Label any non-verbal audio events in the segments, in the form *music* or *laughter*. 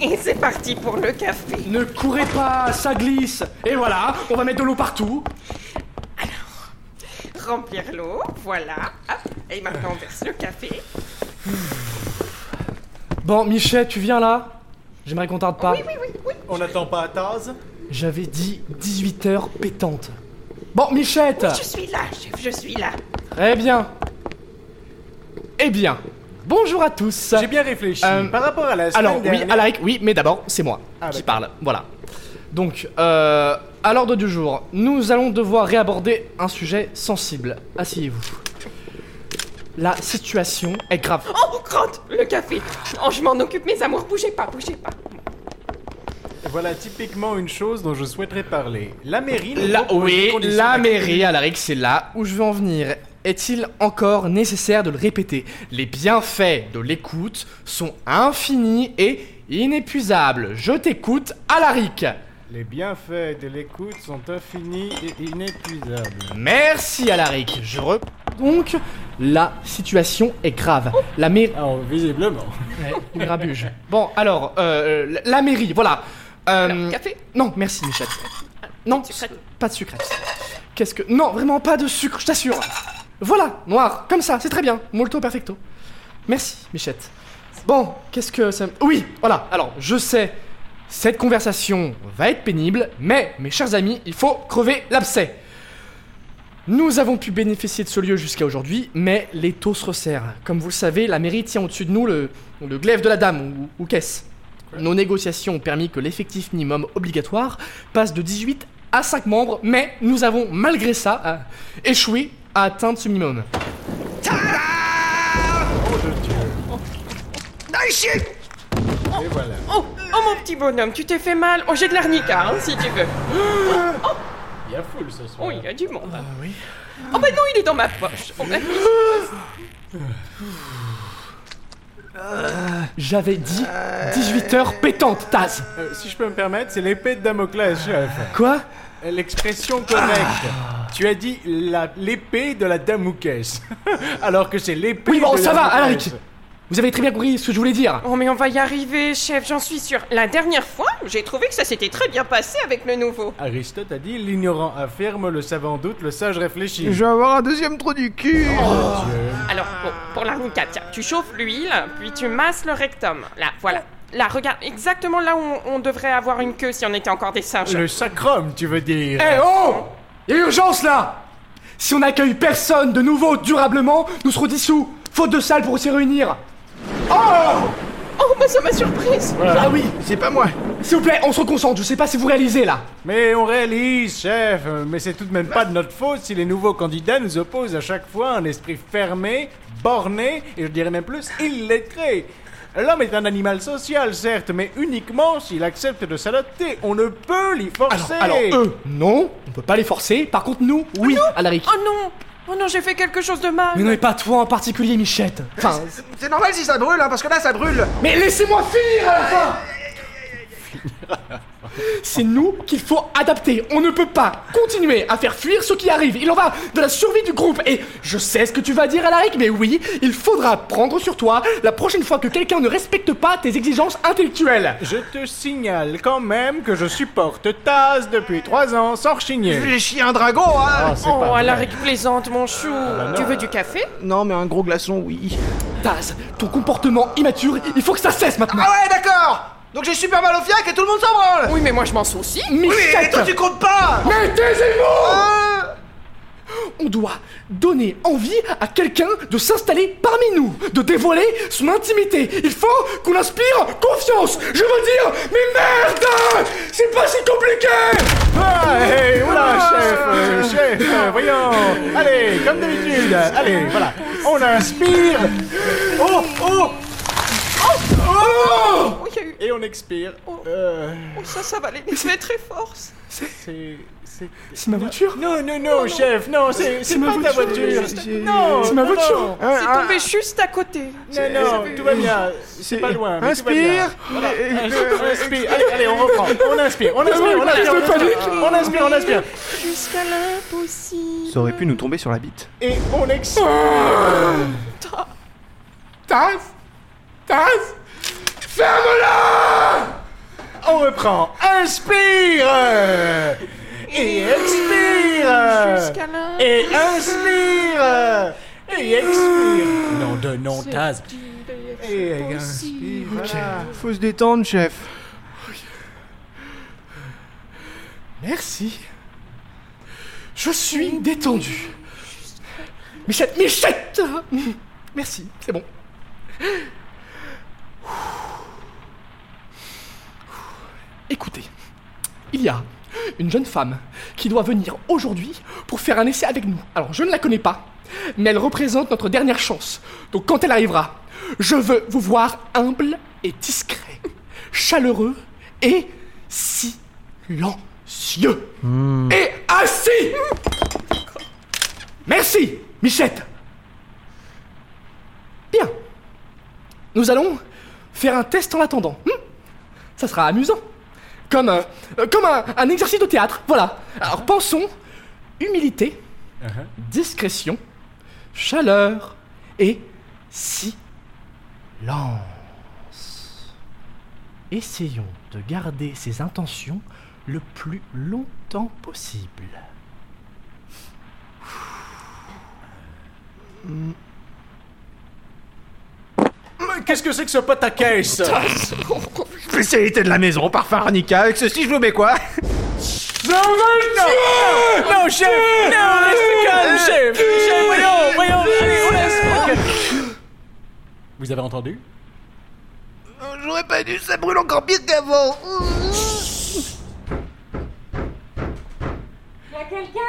Et c'est parti pour le café. Ne courez pas, ça glisse. Et voilà, on va mettre de l'eau partout. Remplir l'eau, voilà. Hop. Et maintenant on verse le café. Bon, Michel, tu viens là? J'aimerais qu'on tarde pas. Oui, oui, oui, oui. On n'attend pas à Taz J'avais dit 18h pétante. Bon, Michette Je suis là, chef, je suis là. Très bien. Eh bien, bonjour à tous. J'ai bien réfléchi. Euh, Par rapport à la semaine Alors, oui. Alaric, oui, mais d'abord, c'est moi Ah, qui parle. Voilà. Donc, euh, à l'ordre du jour, nous allons devoir réaborder un sujet sensible. Asseyez-vous. La situation est grave. Oh, crotte, le café. Oh, je m'en occupe, mes amours. Bougez pas, bougez pas. Voilà typiquement une chose dont je souhaiterais parler. La mairie... nous La, propose des oui, conditions la d'accueil. mairie, Alaric, c'est là où je veux en venir. Est-il encore nécessaire de le répéter? Les bienfaits de l'écoute sont infinis et inépuisables. Je t'écoute, Alaric. Les bienfaits de l'écoute sont infinis et inépuisables. Merci, Alaric. Je re... Donc, la situation est grave. La mairie... Alors, visiblement. Ouais, il rabuge. Bon, alors, euh, la- mairie, voilà. Euh, Alors, café? Non, merci, Michette. Non, pas de sucrète. Qu'est-ce que... Non, vraiment pas de sucre, je t'assure. Voilà, noir, comme ça, c'est très bien. Molto perfecto. Merci, Michette. Bon, qu'est-ce que ça... Oui, voilà, alors, je sais, cette conversation va être pénible, mais, mes chers amis, il faut crever l'abcès. Nous avons pu bénéficier de ce lieu jusqu'à aujourd'hui, mais les taux se resserrent. Comme vous le savez, la mairie tient au-dessus de nous le, glaive de la dame, ou, qu'est-ce Nos négociations ont permis que l'effectif minimum obligatoire passe de 18 à 5 membres, mais nous avons, malgré ça, euh, échoué atteindre ce minimum. Et voilà. Oh, oh, mon petit bonhomme, tu t'es fait mal. Oh, j'ai de l'arnica, hein, si tu veux. *gasps* Il y a foule ce soir. Oh, il y a du monde. oui. Oh, bah non, il est dans ma poche. Oh, bah. J'avais dit 18 heures pétantes, Taz Euh, si je peux me permettre, c'est l'épée de Damoclès, chef. Quoi? L'expression correcte. Tu as dit la- l'épée de la Damoclès. *laughs* Alors que c'est l'épée Oui, bon, de ça va, Damoclès. Alaric Vous avez très bien compris ce que je voulais dire. Oh, mais on va y arriver, chef, j'en suis sûre. La dernière fois, j'ai trouvé que ça s'était très bien passé avec le nouveau. Aristote a dit l'ignorant affirme, le savant doute, le sage réfléchit. Je vais avoir un deuxième trou du cul. Alors, bon, pour l'arnica, tiens, tu chauffes l'huile, puis tu masses le rectum. Là, voilà. Là, regarde, exactement là où on, on devrait avoir une queue si on était encore des singes. Le sacrum, tu veux dire Eh oh Il y a urgence là Si on n'accueille personne de nouveau durablement, nous serons dissous. Faute de salle pour s'y réunir. Oh, bah ça m'a surprise. Ah oui, c'est pas moi. S'il vous plaît, on se concentre, je sais pas si vous réalisez là. Mais on réalise, chef, euh, mais c'est tout de même pas de notre faute si les nouveaux candidats nous opposent à chaque fois un esprit fermé, borné, et je dirais même plus, illettré. L'homme est un animal social, certes, mais uniquement s'il accepte de s'adapter. On ne peut l'y forcer. alors eux, non, on peut pas les forcer. Par contre, nous, oui, Alaric. Oh non Oh non, j'ai fait quelque chose de mal. Mais non, et pas toi en particulier, Michette. Enfin, C'est normal si ça brûle, hein, parce que là ça brûle. mais laissez-moi finir à la fin C'est nous qu'il faut adapter. On ne peut pas continuer à faire fuir ce qui arrive. Il en va de la survie du groupe. Et je sais ce que tu vas dire, Alaric, mais oui, il faudra prendre sur toi la prochaine fois que quelqu'un ne respecte pas tes exigences intellectuelles. Je te signale quand même que je supporte Taz depuis trois ans sans rechigner. J'ai chié un dragon, hein. Ah, Oh, pas vrai. Alaric plaisante, mon chou. tu veux du café? Non, mais un gros glaçon, oui. Taz, ton comportement immature, il faut que ça cesse maintenant. Ah ouais, d'accord. Donc j'ai super mal au fiac et tout le monde s'en branle. Oui, mais moi je m'en soucie. Oui, mais Michette toi tu comptes pas. Mais taisez-vous Ah. On doit donner envie à quelqu'un de s'installer parmi nous, de dévoiler son intimité. Il faut qu'on inspire confiance. Je veux dire, mais merde C'est pas si compliqué Ah, hey, oula, chef, euh, chef, euh, voyons. Allez, comme d'habitude. Allez, voilà. On inspire. Oh, oh. Oh, Oh, eu. Et on expire. Euh, Oh, ça, ça va aller. C'est très fort. c'est, c'est. C'est ma voiture Non, non, non, chef, non, c'est, ma pas ta voiture. voiture. J'ai- Non, C'est ma voiture. C'est hein, tombé juste à côté. Non, non, tout va bien. C'est pas loin. mais tout va bien. Inspire. Voilà, inspire, on inspire. Allez, allez, on reprend. On inspire, on inspire, on inspire. je panique. On inspire, on inspire. Jusqu'à l'impossible. Ça aurait pu nous tomber sur la bite. Et on expire. Taz Taz Ferme-la On reprend. Inspire Et expire Jusqu'à là. Et inspire Et expire Non de non, Taz. Et inspire. voilà. Faut se détendre, chef. Merci. Je suis détendu. Michette, Michette Merci, c'est bon. Écoutez, il y a une jeune femme qui doit venir aujourd'hui pour faire un essai avec nous. Alors, je ne la connais pas, mais elle représente notre dernière chance. Donc, quand elle arrivera, je veux vous voir humble et discret, chaleureux et silencieux. Et assis Merci, Michette Bien. Nous allons faire un test en attendant. Hmm Ça sera amusant. Comme, un- euh, comme un, un exercice de théâtre. Voilà. Alors pensons humilité, Uh-huh. discrétion, chaleur et silence. Essayons de garder ces intentions le plus longtemps possible. Mais qu'est-ce que c'est que ce pataquès? *laughs* Spécialité de la maison, parfum arnica. Avec ceci, je vous mets quoi? Non, non, non, chef Non, restez calme, chef Chef, voyons, voyons, allez, on laisse Ok. Vous avez entendu? J'aurais pas dû, ça brûle encore pire qu'avant. Y'a quelqu'un?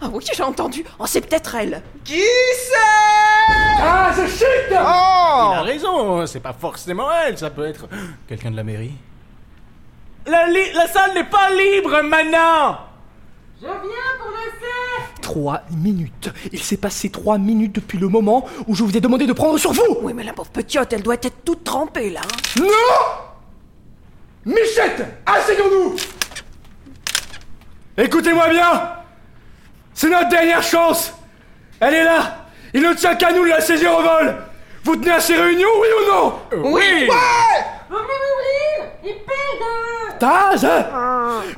Ah oui, j'ai entendu. Oh, c'est peut-être elle. Qui c'est? Ah, je chute Oh raison, c'est pas forcément elle, ça peut être quelqu'un de la mairie. La, li- la salle n'est pas libre maintenant Je viens pour le cerf Trois minutes. Il s'est passé trois minutes depuis le moment où je vous ai demandé de prendre sur vous. Oui, mais la pauvre petite, elle doit être toute trempée, là. hein. Non Michette, asseyons-nous Écoutez-moi bien C'est notre dernière chance Elle est là Il ne tient qu'à nous de la saisir au vol Vous tenez à ces réunions, oui ou non Oui. Vous venez m'ouvrir Il pède Taz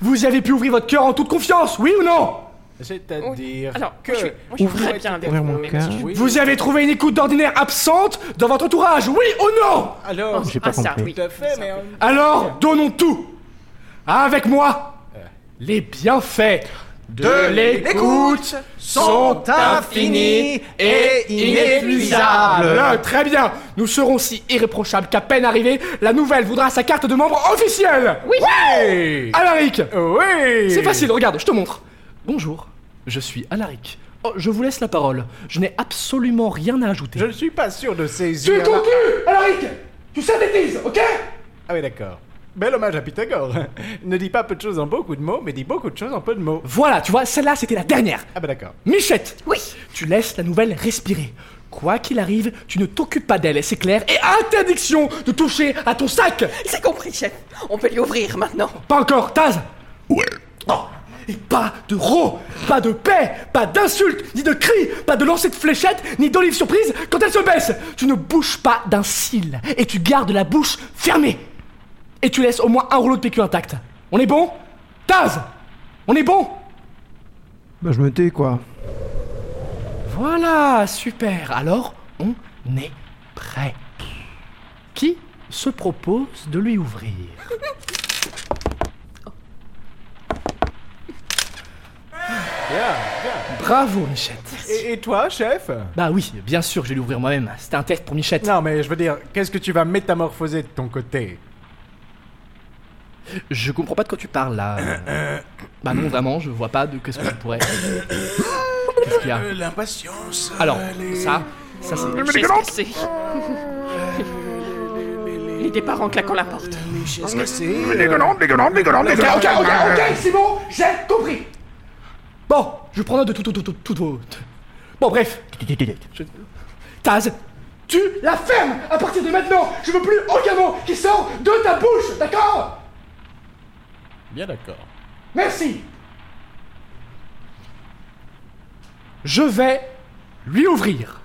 Vous avez pu ouvrir votre cœur en toute confiance, oui ou non C'est-à-dire Alors, que... moi, je, moi, je bien. Ouvrir mon cœur. Oui. Vous avez trouvé une écoute d'ordinaire absente dans votre entourage, oui ou non Alors, J'ai pas Ah, ça, compris. oui. tout à fait, mais... Alors, donnons tout. Avec moi Les bienfaits de l'écoute sont infinis et inépuisables. Très bien, nous serons si irréprochables qu'à peine arrivé, la nouvelle voudra sa carte de membre officielle. Oui. Oui Alaric, Oui c'est facile, regarde, je te montre. Bonjour, je suis Alaric. Oh, je vous laisse la parole. Je n'ai absolument rien à ajouter. Je ne suis pas sûr de Tu saisir... conclus, Alaric Tu synthétises, ok? Ah oui, d'accord. Bel hommage à Pythagore. *laughs* ne dis pas peu de choses en beaucoup de mots, mais dis beaucoup de choses en peu de mots. Voilà, tu vois, celle-là, c'était la dernière. Ah bah d'accord. Michette Oui. Tu laisses la nouvelle respirer. Quoi qu'il arrive, tu ne t'occupes pas d'elle, c'est clair. Et interdiction de toucher à ton sac C'est compris, chef. On peut lui ouvrir maintenant. Pas encore, Taz Ouais. Et pas de ro, pas de paix, pas d'insultes, ni de cris, pas de lancer de fléchettes, ni d'olives surprises quand elle se baisse. Tu ne bouges pas d'un cil et tu gardes la bouche fermée. Et tu laisses au moins un rouleau de PQ intact. On est bon? Taz On est bon? Bah, je me tais, quoi. Voilà, super. Alors, on est prêt. Qui se propose de lui ouvrir? Bien, bien. Bravo, Michette. Et, et toi, chef? Bah oui, bien sûr, je vais l'ouvrir moi-même. C'était un test pour Michette. Non, mais je veux dire, qu'est-ce que tu vas métamorphoser de ton côté? Je comprends pas de quoi tu parles là. *coughs* bah non, vraiment, je vois pas de qu'est-ce que je pourrais. Qu'est-ce qu'il y a L'impatience. Alors, ça, ça c'est. Je sais ce que c'est. Les départs en claquant la porte. Qu'est-ce que c'est Ok, ok, ok, ok, c'est bon, j'ai compris. Bon, je prends note de tout, tout, tout, tout, tout, tout. Bon, bref. Je- Taz, tu la fermes à partir de maintenant. Je veux plus aucun mot qui sort de ta bouche, d'accord? Bien d'accord. Merci. Je vais lui ouvrir.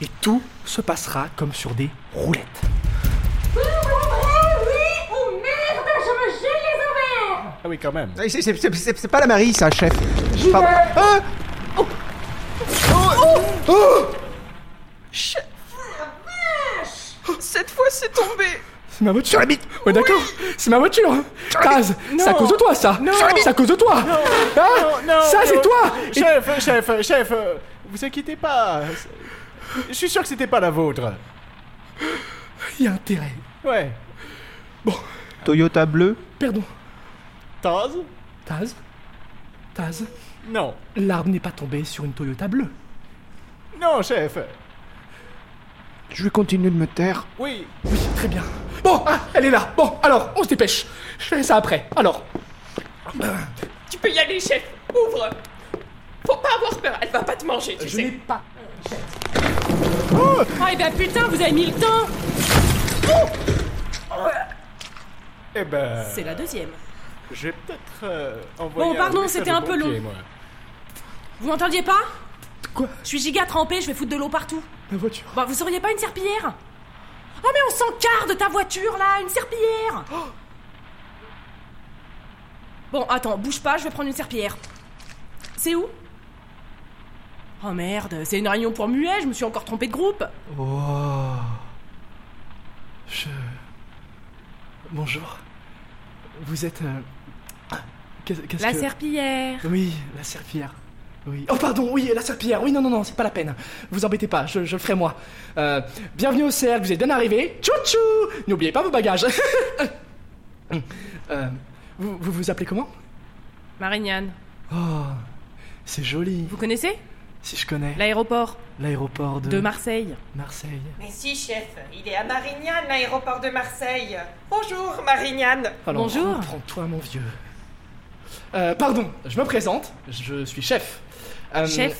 Et tout se passera comme sur des roulettes. Oui, oh merde Ah oui, quand même. Eh, c'est- C'est c'est- c'est- c'est pas la Marie, ça, chef. Pardon. Ah Cette fois, c'est tombé. C'est ma voiture. Sur la bite Ouais, d'accord, c'est ma voiture. Taz, c'est à cause de toi, ça. C'est à cause de toi. Hein ça, c'est toi. Et- Chef, chef, chef, vous inquiétez pas. Je suis sûr que c'était pas la vôtre. Il y a intérêt. Ouais. Toyota bleu Pardon. Taz? Taz? Taz, Non. l'arbre n'est pas tombé sur une Toyota bleue. Non, chef. Je vais continuer de me taire. Oui. Oui, très bien. Bon, ah, elle est là. Bon, alors, on se dépêche. Je ferai ça après. Alors, Tu peux y aller, chef. Ouvre. Faut pas avoir peur, elle va pas te manger, tu je sais. n'ai pas. Ah, et ben putain, vous avez mis le temps Eh ben. C'est la deuxième. Je vais peut-être euh, envoyer. Bon, pardon, c'était un peu long. moi. Vous m'entendiez pas? Quoi? Je suis giga trempée, je vais foutre de l'eau partout. Ma voiture. Bah, vous auriez pas une serpillière? Oh, mais on s'encarre de ta voiture, là Une serpillière Bon, attends, bouge pas, je vais prendre une serpillière. C'est où? Oh merde, c'est une réunion pour muet, je me suis encore trompée de groupe. Oh. Je. Bonjour. Vous êtes. euh, Qu'est-ce La serpillière. Oui, la serpillière. Oui. Oh, pardon, oui, la serpillière. Oui, non, non, non, c'est pas la peine. Vous embêtez pas, je, je le ferai moi. Euh, bienvenue au cercle, vous êtes bien arrivés. Tchou-tchou N'oubliez pas vos bagages. *laughs* Euh, vous, vous vous appelez comment? Marignane, Oh, c'est joli. vous connaissez? Si je connais. L'aéroport L'aéroport de, de Marseille. Marseille. Mais si, chef, il est à Marignane, l'aéroport de Marseille. Bonjour, Marignane. Alors, Bonjour. Prends-toi, mon vieux. Euh, pardon, je me présente. Je suis chef. Euh, Chef?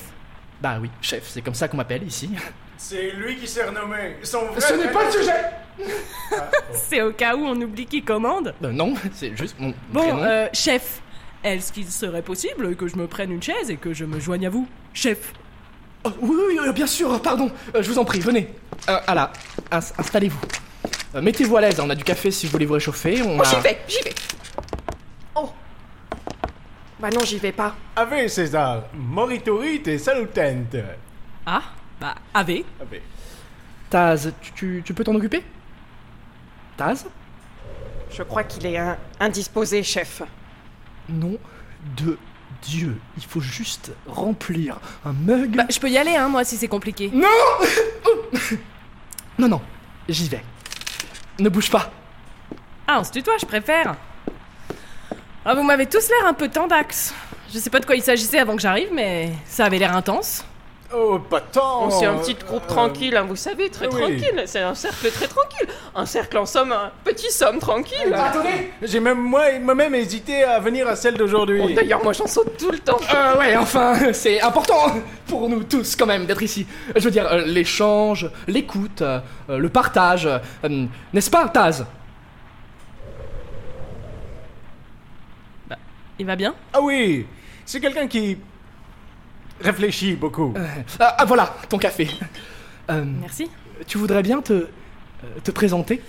Bah oui, chef, c'est comme ça qu'on m'appelle ici. *laughs* C'est lui qui s'est renommé. Son vrai Ce n'est pas le sujet *laughs* C'est au cas où on oublie qui commande? Euh, Non, *laughs* c'est juste mon Bon, prénom. euh, chef, est-ce qu'il serait possible que je me prenne une chaise et que je me joigne à vous? Chef Oh, oui, oui, oui, bien sûr, pardon. Euh, je vous en prie, venez. Euh, ah là, ins- installez-vous. Euh, Mettez-vous à l'aise, on a du café si vous voulez vous réchauffer. On Oh, a... j'y vais, j'y vais. Oh. Bah non, j'y vais pas. Ave César, moriturite et salutente. Ah, bah, Ave. Ave. Taz, tu, tu- tu peux t'en occuper? Taz? Je crois qu'il est un- indisposé, chef. Nom de Dieu. Il faut juste remplir un mug. Bah, je peux y aller, hein, moi, si c'est compliqué. Non *laughs* Non, non, j'y vais. Ne bouge pas. Ah, on se tutoie, je préfère. Ah, vous m'avez tous l'air un peu tendax. Je sais pas de quoi il s'agissait avant que j'arrive, mais ça avait l'air intense. Oh, pas tant. On c'est un petit groupe euh, tranquille, hein, vous savez, très oui. tranquille. C'est un cercle très tranquille. Un cercle en somme, un petit somme tranquille. Attendez J'ai même moi, moi-même hésité à venir à celle d'aujourd'hui. Oh, D'ailleurs, moi j'en saute tout le temps. Euh, ouais, enfin, *laughs* c'est important pour nous tous quand même d'être ici. Je veux dire, euh, l'échange, l'écoute, euh, euh, le partage. euh, N'est-ce pas, Taz? Il va bien? Ah oui, c'est quelqu'un qui réfléchit beaucoup. Euh, ah, ah, voilà, ton café. Euh, Merci. tu voudrais bien te, euh, te présenter?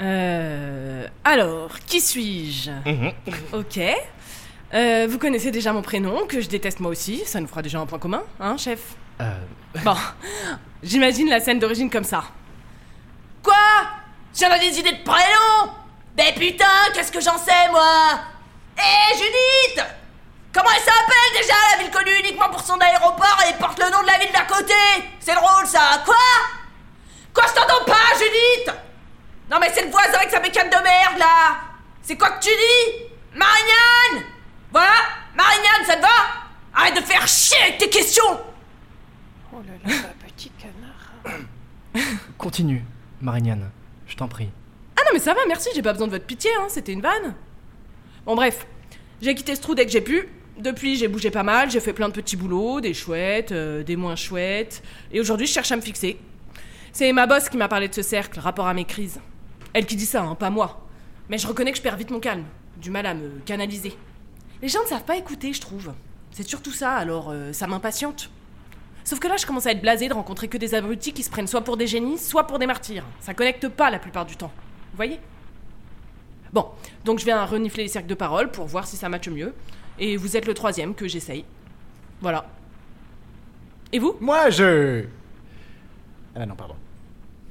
Euh. Alors, qui suis-je? Ok. Euh, vous connaissez déjà mon prénom, que je déteste moi aussi, ça nous fera déjà un point commun, hein, chef? Euh, Bon, j'imagine la scène d'origine comme ça. Quoi? J'en ai des idées de prénom? Mais putain, qu'est-ce que j'en sais, moi? Hé, Judith! Comment elle s'appelle déjà, la ville connue uniquement pour son aéroport et porte le nom de la ville d'à côté? C'est drôle, ça Quoi? Quoi, je t'entends pas, Judith! Non mais c'est le voisin avec sa bécane de merde, là! C'est quoi que tu dis? Marignane! Voilà Marignane, ça te va? Arrête de faire chier avec tes questions! Oh là là, petit canard. *coughs* continue, Marignane, je t'en prie. Ah non mais ça va, merci, j'ai pas besoin de votre pitié, hein, c'était une vanne. Bon bref, j'ai quitté ce trou dès que j'ai pu. Depuis, j'ai bougé pas mal, j'ai fait plein de petits boulots, des chouettes, euh, des moins chouettes. Et aujourd'hui, je cherche à me fixer. C'est ma boss qui m'a parlé de ce cercle, rapport à mes crises. Elle qui dit ça, hein, pas moi. Mais je reconnais que je perds vite mon calme, du mal à me canaliser. Les gens ne savent pas écouter, je trouve. C'est surtout ça, alors euh, ça m'impatiente. Sauf que là, je commence à être blasé de rencontrer que des abrutis qui se prennent soit pour des génies, soit pour des martyrs. Ça connecte pas la plupart du temps. Vous voyez? Bon, donc je viens renifler les cercles de parole pour voir si ça matche mieux. Et vous êtes le troisième que j'essaye. Voilà. Et vous? Moi, je. Ah non, pardon.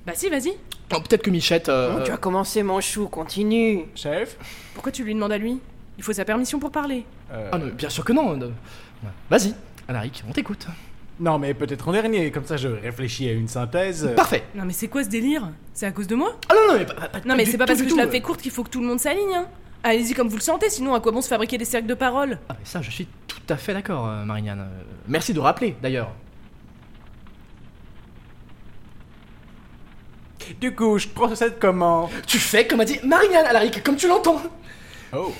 Bah si, vas-y. Oh, Peut-être que Michette. euh, Oh, tu as commencé, mon chou, continue. Chef? Pourquoi tu lui demandes à lui? Il faut sa permission pour parler. Euh, Ah, non, bien sûr que non. euh, Vas-y, Alaric, on t'écoute. Non, mais peut-être en dernier, comme ça je réfléchis à une synthèse. Parfait. Non mais c'est quoi ce délire? C'est à cause de moi? Ah non, non, mais pas, pas- Non mais c'est pas parce que je la fais courte qu'il faut que tout le monde s'aligne. Hein. Allez-y comme vous le sentez, sinon à quoi bon se fabriquer des cercles de parole Ah, mais ça, je suis tout à fait d'accord, euh, Marianne. Euh, Merci de rappeler, d'ailleurs. Du coup, je procède comment? Tu fais comme a dit Marianne, Alaric, comme tu l'entends. Oh,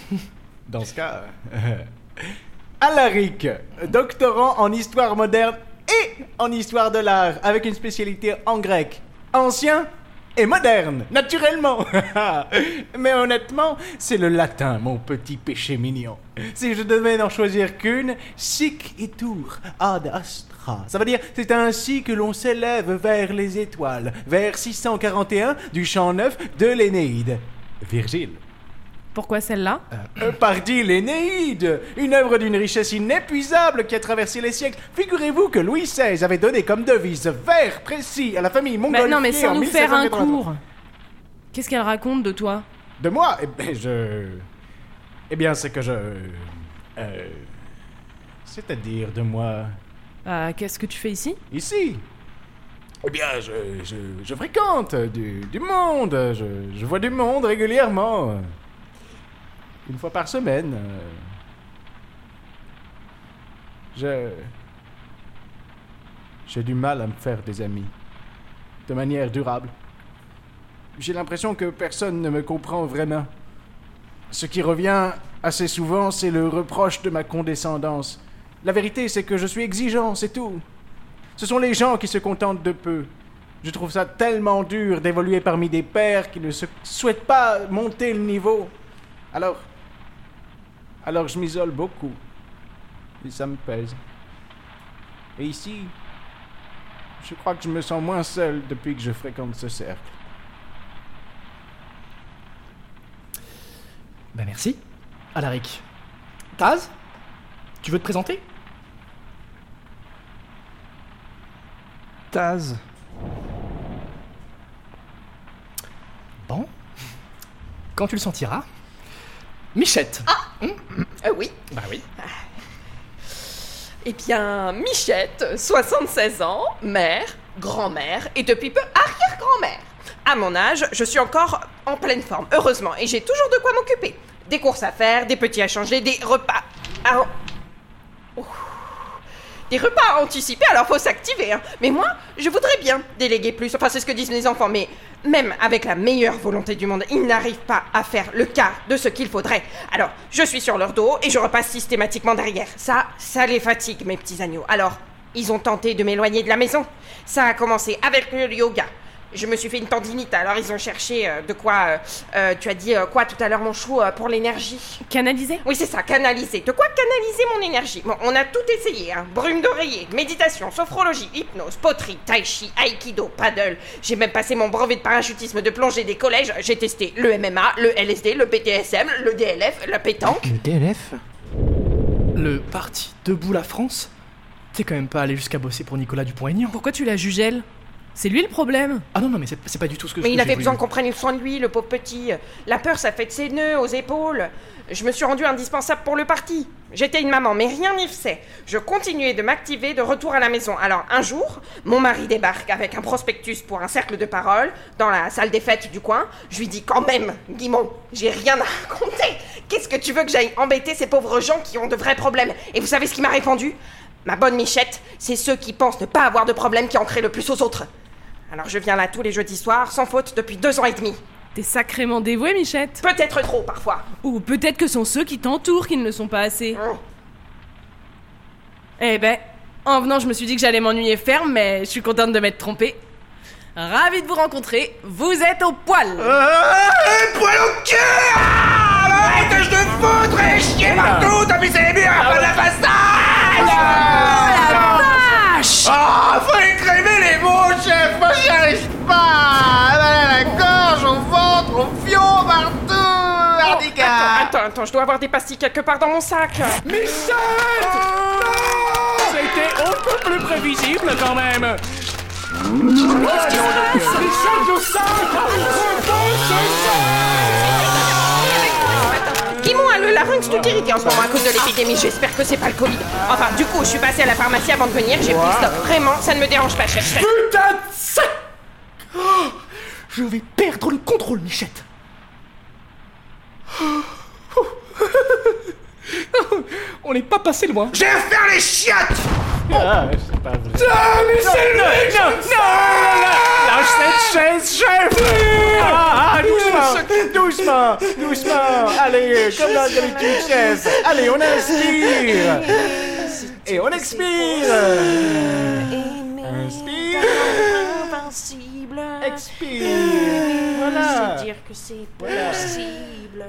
dans ce cas. euh, *laughs* Alaric, doctorant en histoire moderne et en histoire de l'art, avec une spécialité en grec. Ancien et moderne, naturellement. *laughs* Mais honnêtement, c'est le latin, mon petit péché mignon. Si je devais n'en choisir qu'une, sic itur ad astra. Ça veut dire, c'est ainsi que l'on s'élève vers les étoiles, vers 641 du chant 9 de l'Énéide. Virgile. Pourquoi celle-là? Euh, Pardi l'Énéide, une œuvre d'une richesse inépuisable qui a traversé les siècles. Figurez-vous que Louis XVI avait donné comme devise vert précis à la famille Mais mongolienne. non mais sans nous faire un 1783. cours Qu'est-ce qu'elle raconte de toi? De moi? Eh ben, je. Eh bien, c'est que je. Euh. C'est-à-dire de moi. Bah qu'est-ce que tu fais ici? Ici? Eh bien, je, je, je fréquente du, du monde. Je, je vois du monde régulièrement. Une fois par semaine. euh. Je. J'ai du mal à me faire des amis. De manière durable. J'ai l'impression que personne ne me comprend vraiment. Ce qui revient assez souvent, c'est le reproche de ma condescendance. La vérité, c'est que je suis exigeant, c'est tout. Ce sont les gens qui se contentent de peu. Je trouve ça tellement dur d'évoluer parmi des pères qui ne souhaitent pas monter le niveau. Alors. Alors je m'isole beaucoup. Et ça me pèse. Et ici. Je crois que je me sens moins seul depuis que je fréquente ce cercle. Ben merci, Alaric. Taz Tu veux te présenter? Taz. Bon. Quand tu le sentiras. Michette Euh, oui. Bah oui. Eh bien, Michette, 76 ans, mère, grand-mère et depuis peu arrière-grand-mère. À mon âge, je suis encore en pleine forme, heureusement, et j'ai toujours de quoi m'occuper. Des courses à faire, des petits à changer, des repas à... Ouh. Des repas à anticiper, alors faut s'activer. hein. Mais moi, je voudrais bien déléguer plus. Enfin, c'est ce que disent mes enfants, mais même avec la meilleure volonté du monde, ils n'arrivent pas à faire le quart de ce qu'il faudrait. Alors, je suis sur leur dos et je repasse systématiquement derrière. Ça, ça les fatigue, mes petits agneaux. Alors, ils ont tenté de m'éloigner de la maison. Ça a commencé avec le yoga. Je me suis fait une tendinite, alors ils ont cherché euh, de quoi. euh, euh, tu as dit euh, quoi tout à l'heure, mon chou, euh, pour l'énergie Canalisé oui, c'est ça, canaliser. De quoi canaliser mon énergie? Bon, on a tout essayé, hein. Brume d'oreiller, méditation, sophrologie, hypnose, poterie, tai chi, aikido, paddle. J'ai même passé mon brevet de parachutisme de plongée des collèges. J'ai testé le MMA, le LSD, le BTSM, le DLF, la pétanque. Le DLF Le parti Debout la France? T'es quand même pas allé jusqu'à bosser pour Nicolas Dupont-Aignan Pourquoi tu la juges elle? C'est lui le problème Ah non, non, mais c'est c'est pas du tout ce que Mais ce il avait besoin qu'on prenne soin de lui, le pauvre petit. La peur, ça fait de ses nœuds aux épaules. Je me suis rendue indispensable pour le parti. J'étais une maman, mais rien n'y faisait. Je continuais de m'activer de retour à la maison. Alors, un jour, mon mari débarque avec un prospectus pour un cercle de parole dans la salle des fêtes du coin. Je lui dis quand même, Guimond, j'ai rien à raconter. Qu'est-ce que tu veux que j'aille embêter ces pauvres gens qui ont de vrais problèmes? Et vous savez ce qu'il m'a répondu? Ma bonne Michette, c'est ceux qui pensent ne pas avoir de problème qui en créent le plus aux autres. Alors je viens là tous les jeudis soirs, sans faute, depuis deux ans et demi. T'es sacrément dévouée, Michette Peut-être trop parfois. Ou peut-être que sont ceux qui t'entourent qui ne le sont pas assez. Hum. Eh ben, en venant, je me suis dit que j'allais m'ennuyer ferme, mais je suis contente de m'être trompée. Ravi de vous rencontrer, vous êtes au poil Euh, poil au cul ah, Arrête, je te foudre et chier partout T'as les murs à la façade Vache Ah, faut écrimer les mots, chef. Moi, j'y arrive pas. Mal à la gorge, au ventre, au fion, partout. Attends, je dois avoir des pastilles quelque part dans mon sac. Michel C'était un peu plus prévisible quand même. Michel de sac Ils m'ont le larynx tout irrité en ce moment à cause de l'épidémie. J'espère que c'est pas le Covid. Enfin, du coup, je suis passée à la pharmacie avant de venir. J'ai pris stop. Vraiment, ça ne me dérange pas, chef. chef. Putain de sac Oh, Je vais perdre le contrôle, Michette. *laughs* On n'est pas passé loin. Je vais faire les chiottes. Ah, c'est pas vrai. Ah, mais c'est Non, non, non, Lâche cette chaise, chef Ah, ah, doucement, doucement, doucement. Allez, comme dans d'habitude, chef. Allez, on inspire Et on expire. Inspire Invincible. Expire. Voilà. Dire que c'est possible.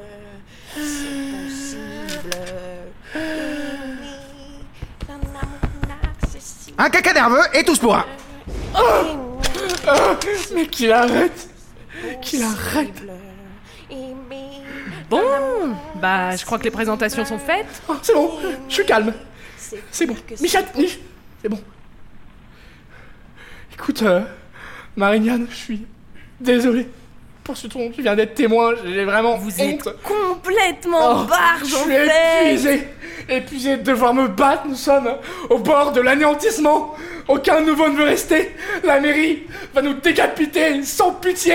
Un caca nerveux et tous pour un Mais qu'il arrête Qu'il arrête Bon, bah je crois que les présentations sont faites. Oh, C'est bon, je suis calme. C'est bon. Michette, Mich- c'est bon. Écoute, euh, Marignane, je suis désolé pour ce dont tu viens d'être témoin. J'ai vraiment Vous honte. êtes complètement Oh, barge je en suis fait. épuisé, épuisé de devoir me battre. Nous sommes au bord de l'anéantissement. Aucun nouveau ne veut rester. La mairie va nous décapiter sans pitié.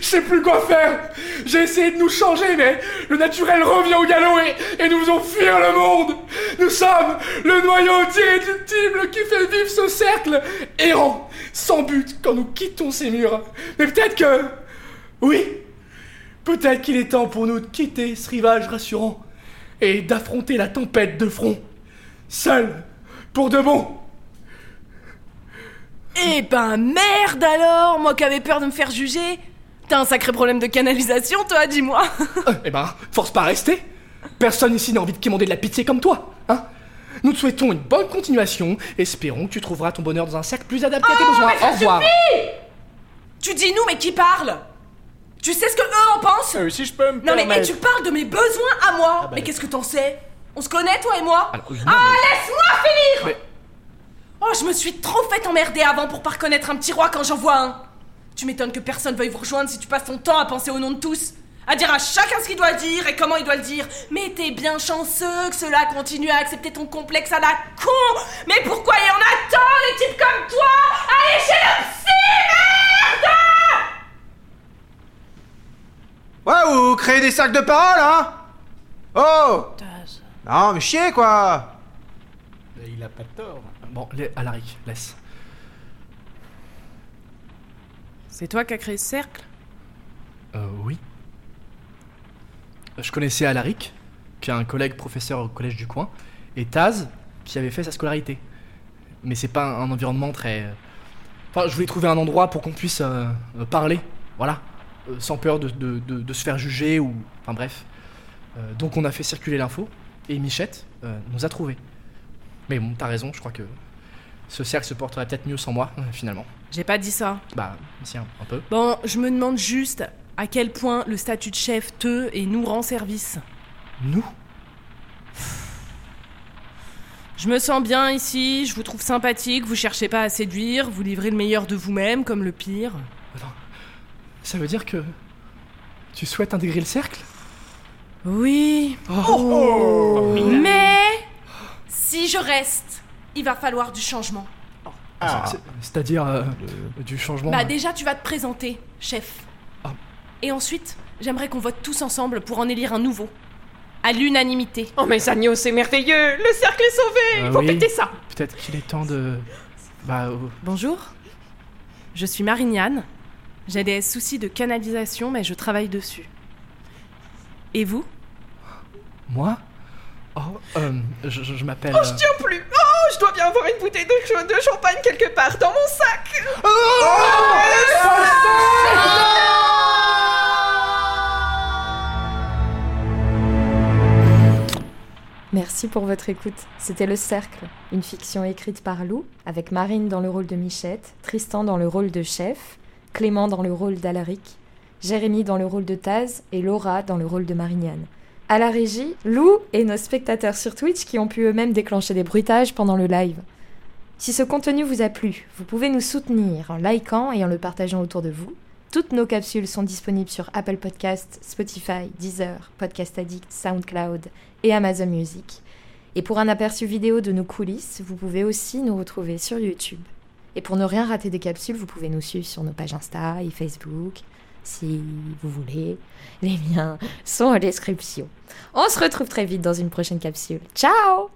Je sais plus quoi faire. J'ai essayé de nous changer, mais le naturel revient au galop et, et nous faisons fuir le monde. Nous sommes le noyau irréductible qui fait vivre ce cercle errant, sans but quand nous quittons ces murs. Mais peut-être que, oui, Peut-être qu'il est temps pour nous de quitter ce rivage rassurant et d'affronter la tempête de front. Seul, pour de bon. Eh ben merde alors, moi qui avais peur de me faire juger. T'as un sacré problème de canalisation, toi, dis-moi. Euh, *laughs* eh ben, force pas à rester. Personne ici n'a envie de quémander de la pitié comme toi, hein Nous te souhaitons une bonne continuation. Espérons que tu trouveras ton bonheur dans un cercle plus adapté à tes besoins. Au revoir. Tu dis nous, mais qui parle? Tu sais ce que eux en pensent Euh, Si je peux me Non mais tu parles de mes besoins à moi bah. Mais qu'est-ce que t'en sais? On se connaît toi et moi? Alors, oui, non, Ah mais- laisse-moi finir Mais- Oh je me suis trop fait emmerder avant pour pas reconnaître un petit roi quand j'en vois un Tu m'étonnes que personne veuille vous rejoindre si tu passes ton temps à penser au nom de tous à dire à chacun ce qu'il doit dire et comment il doit le dire. Mais t'es bien chanceux que cela continue à accepter ton complexe à la con. Mais pourquoi il y en a tant des types comme toi Allez chez le psy, merde Ouais, ou créer des cercles de parole, hein Oh Non, mais chier, quoi Il a pas tort. Bon, la- Alaric, laisse. C'est toi qui as créé ce cercle? Euh, oui. Je connaissais Alaric, qui est un collègue professeur au collège du coin, et Taz, qui avait fait sa scolarité. Mais c'est pas un environnement très. euh, Enfin, je voulais trouver un endroit pour qu'on puisse euh, euh, parler, voilà, sans peur de, de- de- de se faire juger ou. Enfin bref. Euh, donc on a fait circuler l'info, et Michette euh, nous a trouvés. Mais bon, t'as raison, je crois que ce cercle se porterait peut-être mieux sans moi, euh, finalement. J'ai pas dit ça. Bah, si, un, un peu. Bon, je me demande juste à quel point le statut de chef te et nous rend service. Nous? Je me sens bien ici, je vous trouve sympathique, vous cherchez pas à séduire, vous livrez le meilleur de vous-même comme le pire. Ça veut dire que. Tu souhaites intégrer le cercle? Oui. Oh. Mais si je reste, il va falloir du changement. Ah, C'est- C'est-à-dire euh, du changement. Bah euh, déjà tu vas te présenter, chef. Ah. Et ensuite, j'aimerais qu'on vote tous ensemble pour en élire un nouveau. À l'unanimité. Oh, mes agneaux, c'est merveilleux. Le cercle est sauvé. Euh, Faut oui. péter ça. Peut-être qu'il est temps de. Bah. euh, Bonjour, je suis Marignane. J'ai des soucis de canalisation, mais je travaille dessus. Et vous? Moi? Oh, euh, je, je- je m'appelle. Oh, je tiens plus. Oh, je dois bien avoir une bouteille de, ch- de champagne quelque part dans mon sac. Merci pour votre écoute. C'était Le Cercle, une fiction écrite par Lou, avec Marine dans le rôle de Michette, Tristan dans le rôle de chef, Clément dans le rôle d'Alaric, Jérémy dans le rôle de Taz et Laura dans le rôle de Marignane. À la régie, Lou et nos spectateurs sur Twitch qui ont pu eux-mêmes déclencher des bruitages pendant le live. Si ce contenu vous a plu, vous pouvez nous soutenir en likant et en le partageant autour de vous. Toutes nos capsules sont disponibles sur Apple Podcasts, Spotify, Deezer, Podcast Addict, SoundCloud et Amazon Music. Et pour un aperçu vidéo de nos coulisses, vous pouvez aussi nous retrouver sur YouTube. Et pour ne rien rater des capsules, vous pouvez nous suivre sur nos pages Insta et Facebook, si vous voulez. Les liens sont en description. On se retrouve très vite dans une prochaine capsule. Ciao